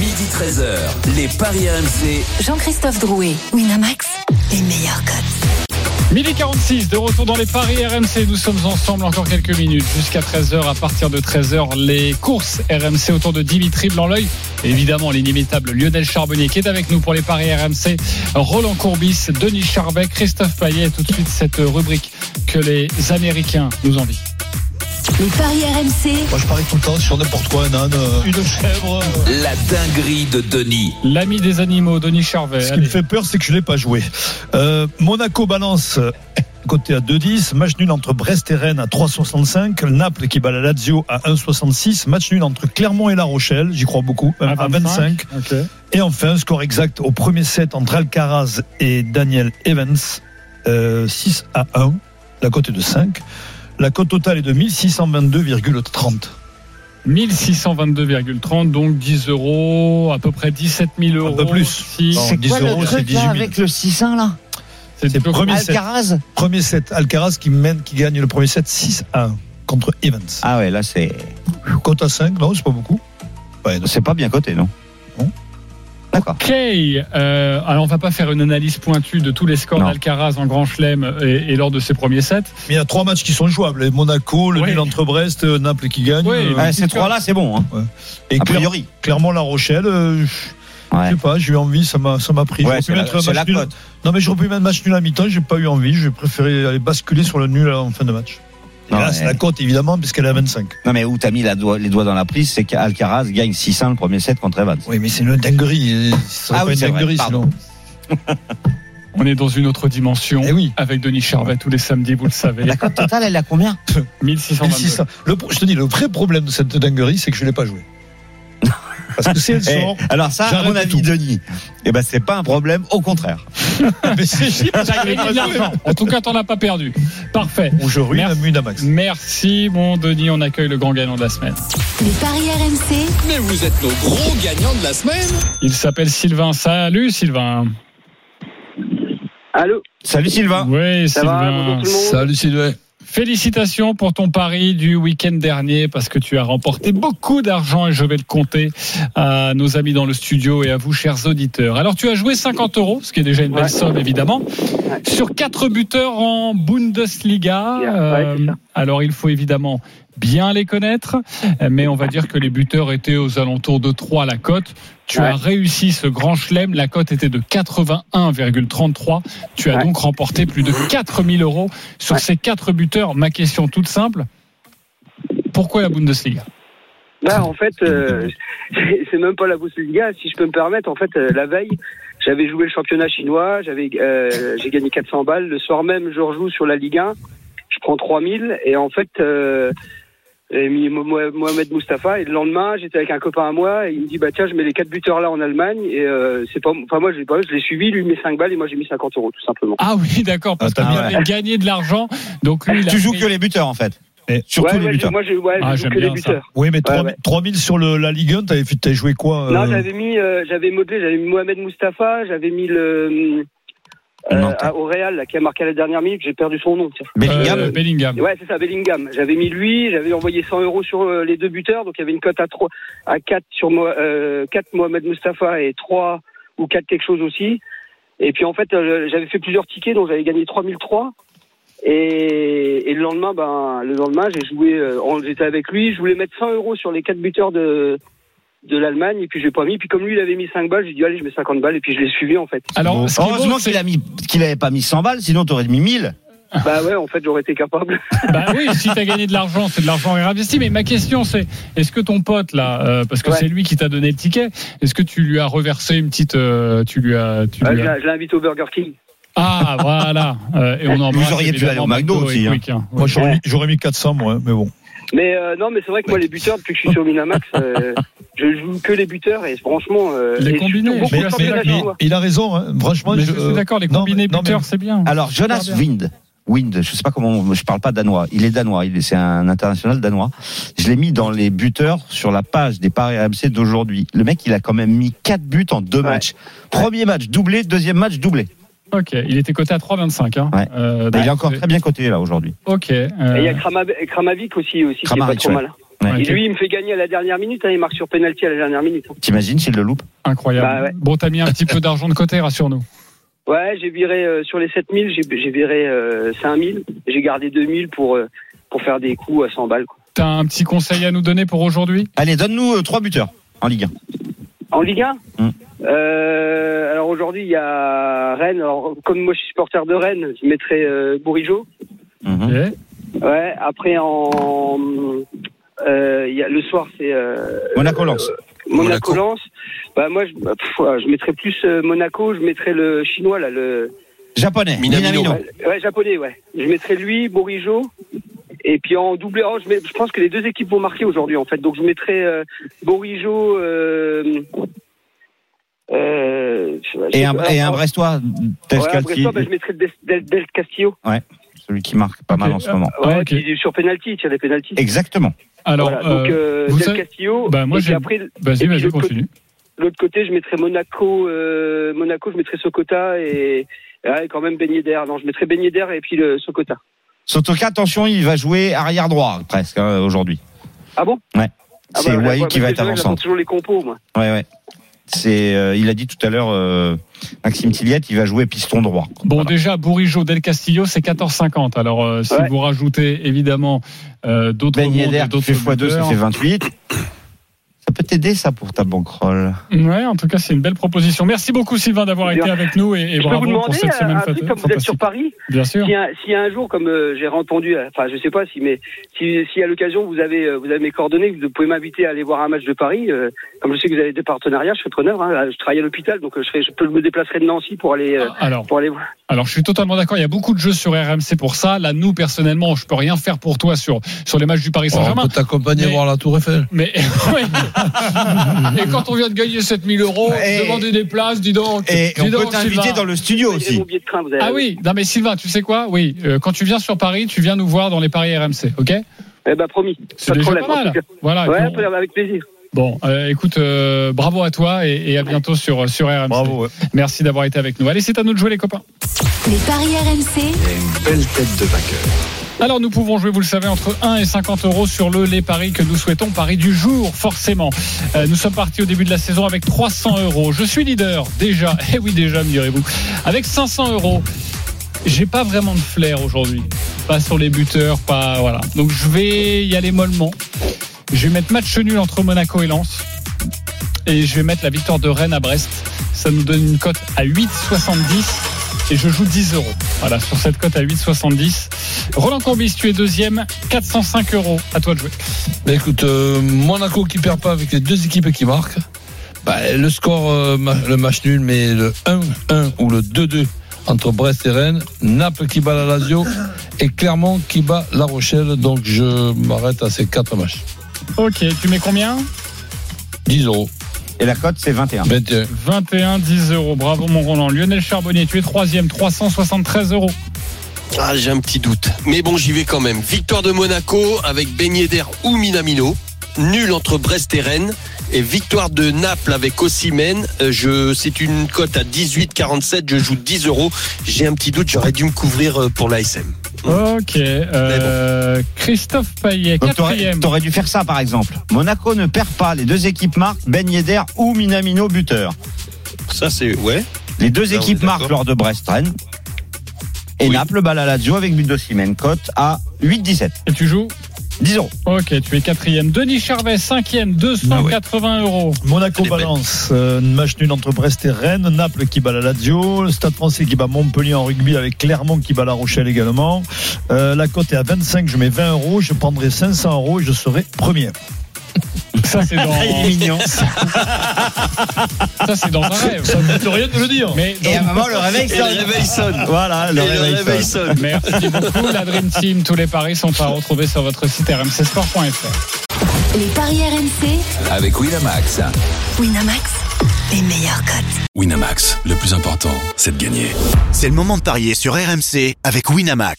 Midi 13h, les Paris RMC. Jean-Christophe Drouet, Winamax, les meilleurs codes. Midi 46, de retour dans les paris RMC. Nous sommes ensemble encore quelques minutes jusqu'à 13h. À partir de 13h, les courses RMC autour de Dimitri Blanc-L'œil. Évidemment, l'inimitable Lionel Charbonnier qui est avec nous pour les paris RMC. Roland Courbis, Denis Charvet, Christophe Payet. Et Tout de suite, cette rubrique que les Américains nous envient. Les paris RMC, Moi, je parie tout le temps sur n'importe quoi, un âne, euh, une chèvre. La dinguerie de Denis. L'ami des animaux, Denis Charvet. Ce qui me fait peur, c'est que je l'ai pas joué. Euh, Monaco balance euh, côté à 2,10. Match nul entre Brest et Rennes à 3,65. Naples qui bat la Lazio à 1,66. Match nul entre Clermont et La Rochelle. J'y crois beaucoup. même à 25. Ok. Et enfin, score exact au premier set entre Alcaraz et Daniel Evans. euh, 6 à 1. La cote est de 5. La cote totale est de 1622,30. 1622,30, donc 10 euros, à peu près 17 000 euros. Un peu plus. Si. C'est 10 quoi le euros, c'est truc 18 là 000. avec le 6-1 là C'est peu- premier set. Alcaraz Premier set, Alcaraz qui mène, qui gagne le premier set 6 à 1 contre Evans. Ah ouais, là c'est Cote à 5, non, c'est pas beaucoup. Ouais, c'est pas bien coté, non. Ok, euh, alors on va pas faire une analyse pointue de tous les scores d'Alcaraz en Grand Chelem et, et lors de ses premiers sets. Mais il y a trois matchs qui sont jouables. Monaco, le Oui. nul entre Brest, euh, Naples qui gagne. Oui, euh, Ah, ces trois-là, c'est bon. Hein. et A priori. Clermont-La Rochelle, euh, je Ouais. sais pas, j'ai eu envie, ça m'a, ça m'a pris. Ouais, J'aurais c'est pu la, mettre un match nul. Non, mais j'aurais pu mettre match nul à mi-temps, j'ai pas eu envie. J'ai préféré aller basculer sur le nul en fin de match. Et Non, là, mais- c'est la cote, évidemment, puisqu'elle est à 25. Non, mais où t'as mis la doigt- les doigts dans la prise, c'est qu'Alcaraz gagne 6-1 le premier set contre Evans. Oui, mais c'est une dinguerie. Ce Ah oui, une c'est vrai, dinguerie, pardon. sinon. (laughs) On est dans une autre dimension Eh oui. avec Denis Charvet tous les samedis, vous le savez. La cote totale, elle est à combien? (laughs) 1622. 1600. Le, je te dis, le vrai problème de cette dinguerie, c'est que je l'ai pas joué. Parce que si elle Eh, Alors ça, à mon avis. Denis, eh ben c'est pas un problème, au contraire. (laughs) mais c'est. En tout cas, t'en as pas perdu. Parfait. Ruine Merci. Merci, mon Denis. On accueille le grand gagnant de la semaine. les paris RMC, Mais vous êtes nos gros gagnants de la semaine. Il s'appelle Sylvain. Salut, Sylvain. Allô? Salut Sylvain. Oui, Ça va Bonjour Sylvain. tout le monde. Salut Sylvain. Félicitations pour ton pari du week-end dernier parce que tu as remporté beaucoup d'argent et je vais le compter à nos amis dans le studio et à vous, chers auditeurs. Alors, tu as joué 50 euros, ce qui est déjà une belle Ouais. somme, évidemment, sur quatre buteurs en Bundesliga. Ouais, Euh, alors, il faut évidemment bien les connaître, mais on va dire que les buteurs étaient aux alentours de 3 la cote. Tu Ouais. as réussi ce grand chelem, la cote était de 81,33. Tu as Ouais. donc remporté plus de 4000 euros sur Ouais. ces quatre buteurs. Ma question toute simple, pourquoi la Bundesliga? Bah, en fait, euh, c'est (laughs) c'est même pas la Bundesliga. Si je peux me permettre, en fait, euh, la veille, j'avais joué le championnat chinois, j'avais, euh, j'ai gagné 400 balles. Le soir même, je rejoue sur la Ligue 1, je prends 3000 et en fait, j'ai mis Mo- Mo- Mohamed Mustafa et le lendemain, j'étais avec un copain à moi et il me dit bah tiens, je mets les quatre buteurs là en Allemagne et euh, c'est pas, enfin moi, pas, je l'ai suivi, lui il met 5 balles et moi j'ai mis 50 euros tout simplement. Ah oui, d'accord, parce Ah, qu'il t'as avait gagné de l'argent. Donc lui, il a Tu joues que les buteurs en fait. Et- Surtout ouais, les ouais, buteurs. moi j'ai, ouais, Ah, je joue j'aime que les ça. buteurs. Oui, mais Ouais, 3000 ouais. 3000 sur le, la Ligue 1, t'avais, joué quoi Non, euh, j'avais mis, euh, j'avais modelé, j'avais mis Mohamed Mustafa, j'avais mis le euh, à- au Real là, qui a marqué à la dernière minute, j'ai perdu son nom. tiens. Bellingham. Euh, Bellingham. Ouais, c'est ça, Bellingham. J'avais mis lui, j'avais envoyé 100 euros sur euh, les deux buteurs, donc il y avait une cote à 3, à 4 sur Mo- euh, 4 Mohamed Mustafa et 3 ou 4 quelque chose aussi. Et puis en fait, euh, j'avais fait plusieurs tickets, donc j'avais gagné 3003. Et, et le lendemain, ben, le lendemain, j'ai joué, euh, j'étais avec lui, je voulais mettre 100 euros sur les quatre buteurs de, de l'Allemagne et puis j'ai pas mis. Puis comme lui, il avait mis 5 balles, j'ai dit allez, je mets 50 balles et puis je l'ai suivi en fait. Alors, ce Heureusement c'est- qu'il a mis, qu'il avait pas mis 100 balles, sinon t'aurais mis 1000. (laughs) Bah ouais, en fait, j'aurais été capable. (laughs) Bah oui, si t'as gagné de l'argent, c'est de l'argent réinvesti. Mais ma question, c'est est-ce que ton pote là, euh, parce que Ouais. c'est lui qui t'a donné le ticket, est-ce que tu lui as reversé une petite, euh, tu lui as, tu Ouais, lui je as- je l'ai invité au Burger King. ah (laughs) voilà. Euh, et on Vous embrasse auriez pu aller au McDo et aussi, hein. Quick, hein. Moi, j'aurais mis, j'aurais mis 400, moi, mais bon. Mais euh, non, mais c'est vrai que moi, les buteurs, depuis que je suis sur Winamax, euh, (laughs) je joue que les buteurs et franchement. Euh, Les et combinés, surtout Mais, mais- mais il a raison, hein. franchement. Mais je, je- suis d'accord, les non, combinés non, buteurs, c'est bien. Alors Jonas. Wind. Wind, je sais pas comment, je parle pas danois. Il est danois, il est, c'est un international danois. Je l'ai mis dans les buteurs sur la page des paris RMC d'aujourd'hui. Le mec, il a quand même mis quatre buts en deux Ouais. matchs. Premier match doublé, deuxième match doublé. Ok, il était coté à 3,25. Hein. Ouais. Euh, Bah, il est encore très bien coté là aujourd'hui. Ok. Et il y a Euh, Krama- Kramavic aussi, aussi qui est pas trop ouais. mal. Ouais. Et lui, il me fait gagner à la dernière minute. Hein, il marque sur penalty à la dernière minute. T'imagines s'il le loupe? Incroyable. Bah ouais. Bon, t'as mis un petit peu d'argent de côté, rassure-nous. Ouais, j'ai viré euh, sur les 7000, j'ai j'ai viré euh, 5000. J'ai gardé 2000 pour, euh, pour faire des coups à 100 balles. T'as un petit conseil à nous donner pour aujourd'hui? Allez, donne-nous euh, trois buteurs en Ligue 1. En Ligue 1 Hmm. euh, Alors aujourd'hui, il y a Rennes. Alors, comme moi, je suis supporter de Rennes, je mettrais euh, Bourigeau. Mhm. Ok. Ouais, après, en, euh, il y a, le soir, c'est euh, Monaco-Lens. Monaco Lens. Bah moi je, pff, je mettrais plus euh, Monaco, je mettrais le chinois là, le Japonais. Minamino. Minamino. ouais, ouais, japonais, ouais. Je mettrais lui, Borijo. Et puis en doublé, oh, je, mets- je pense que les deux équipes vont marquer aujourd'hui en fait. Donc je mettrais euh, Borijo. Euh, euh, Et un, pas, et un ouais, Brestois, Del ouais, Scalzi, Brestois, bah, je mettrais Del, Del, Del Castillo. celui qui marque pas mal en ce moment. Ouais, Ah, puis sur penalty, il tire des penalties. Exactement. Alors, voilà, donc euh, vous Del savez- Castillo. bah, moi, j'ai- après, vas-y, vas-y, l'autre côté- continue. L'autre côté, je mettrais Monaco, euh, Monaco, je mettrais Sokota et, ouais, quand même Beignet d'air. Non, je mettrais Beignet d'air et puis le Sokota. Sotoka, attention, il va jouer arrière droit presque hein, aujourd'hui. Ah bon? Ouais. Ah C'est bah, Wai ouais, qui va être c'est avant-centre. toujours les compos, moi. Ouais, ouais. C'est, euh, il a dit tout à l'heure, euh, Maxime Tilliette, il va jouer piston droit. Bon, Voilà. déjà, Bourigeau, Del Castillo, c'est 14,50. Alors, euh, si Ouais. vous rajoutez évidemment euh, d'autres Ben Yedder d'autres fait x2, ça fait 28. Ça peut t'aider ça pour ta bankroll. Ouais, en tout cas, c'est une belle proposition. Merci beaucoup, Sylvain, d'avoir été avec nous et, et je peux bravo vous pour demander cette euh, semaine un truc fata- comme vous êtes sur. Paris Bien sûr. S'il y, a un jour, comme euh, j'ai entendu, euh, enfin je sais pas si, mais si, si à l'occasion vous avez euh, vous avez mes coordonnées, vous pouvez m'inviter à aller voir un match de Paris. euh, comme je sais que vous avez des partenariats, je serai preneur. Hein, je travaille à l'hôpital, donc euh, je, serai, je peux me déplacer de Nancy pour aller euh, Alors, pour aller voir. alors, je suis totalement d'accord. Il y a beaucoup de jeux sur RMC pour ça. Là, nous, personnellement, je peux rien faire pour toi sur, sur les matchs du Paris Oh, on Saint-Germain. peut t'accompagner voir la Tour Eiffel. Mais. (laughs) et quand on vient de gagner 7000 euros, Et- demander des places, dis donc. Et dis on donc, peut t'inviter dans le studio aussi. mon billet de train, vous avez Ah oui, non mais Sylvain, tu sais quoi? Oui, euh, quand tu viens sur Paris, tu viens nous voir dans les paris RMC, ok? Eh ben promis. C'est Pas de déjà problème. pas mal. Voilà. et Ouais, on- avec plaisir. Bon, euh, écoute, euh, bravo à toi et, et à bientôt sur sur RMC. Bravo, ouais. Merci d'avoir été avec nous. Allez, c'est à nous de jouer les copains. Les paris RMC, Une belle tête de vainqueur. Alors nous pouvons jouer, vous le savez, entre 1 et 50 euros sur le les paris que nous souhaitons, paris du jour, forcément. Euh, nous sommes partis au début de la saison avec 300 euros. Je suis leader déjà, (laughs) eh oui déjà, me direz-vous, avec 500 euros. J'ai pas vraiment de flair aujourd'hui, pas sur les buteurs, pas voilà. Donc je vais y aller mollement. Je vais mettre match nul entre Monaco et Lens. Et je vais mettre la victoire de Rennes à Brest. Ça nous donne une cote à 8,70 et je joue 10 euros. Voilà, sur cette cote à 8,70. Roland Courbis, tu es deuxième, 405 euros. À toi de jouer. Bah, écoute, euh, Monaco qui perd pas avec les deux équipes qui marquent. Bah, le score, euh, le match nul, mais le 1-1 ou le 2-2 entre Brest et Rennes. Naples qui bat la Lazio et Clermont qui bat La Rochelle. Donc je m'arrête à ces quatre matchs. Ok, tu mets combien? 10 euros. Et la cote, c'est 21. 21. 21, 10 euros. Bravo mon Roland. Lionel Charbonnier, tu es troisième, 373 euros. Ah, j'ai un petit doute. Mais bon, j'y vais quand même. Victoire de Monaco avec Beignet d'air ou Minamino. Nul entre Brest et Rennes. Et victoire de Naples avec Ossimène. Euh, Je, c'est une cote à 18,47. Je joue 10 euros. J'ai un petit doute. J'aurais dû me couvrir euh, pour l'ASM. Ok. euh, Christophe Payet, quatrième. t'aurais dû faire ça par exemple. Monaco ne perd pas, les deux équipes marquent, Ben Yedder ou Minamino buteur. Ça, c'est, ouais. Les deux Là, équipes marquent lors de Brest-Rennes. Et Oui. Naples bat la Lazio avec but d'Osimhen, cote à 8-17. Et tu joues? 10 euros. Ok, tu es quatrième. Denis Charvet, cinquième, 280 euros. Monaco balance, euh, match nul entre Brest et Rennes, Naples qui bat la Lazio, le Stade français qui bat Montpellier en rugby avec Clermont qui bat la Rochelle également. Euh, la cote est à 25, je mets 20 euros, je prendrai 500 euros et je serai premier. Ça, c'est dans. (laughs) Il est mignon. Ça, c'est dans un rêve. Ça ne rien de le dire. Mais Et à un moment, le réveil Et sonne. le réveil sonne. Voilà, le réveil réveil sonne. sonne. Merci beaucoup, la Dream Team. Tous les paris sont à retrouver sur votre site rmcsport.fr. Les paris RMC, Avec Winamax. Winamax, les meilleurs cotes. Winamax, le plus important, c'est de gagner. C'est le moment de parier sur RMC avec Winamax.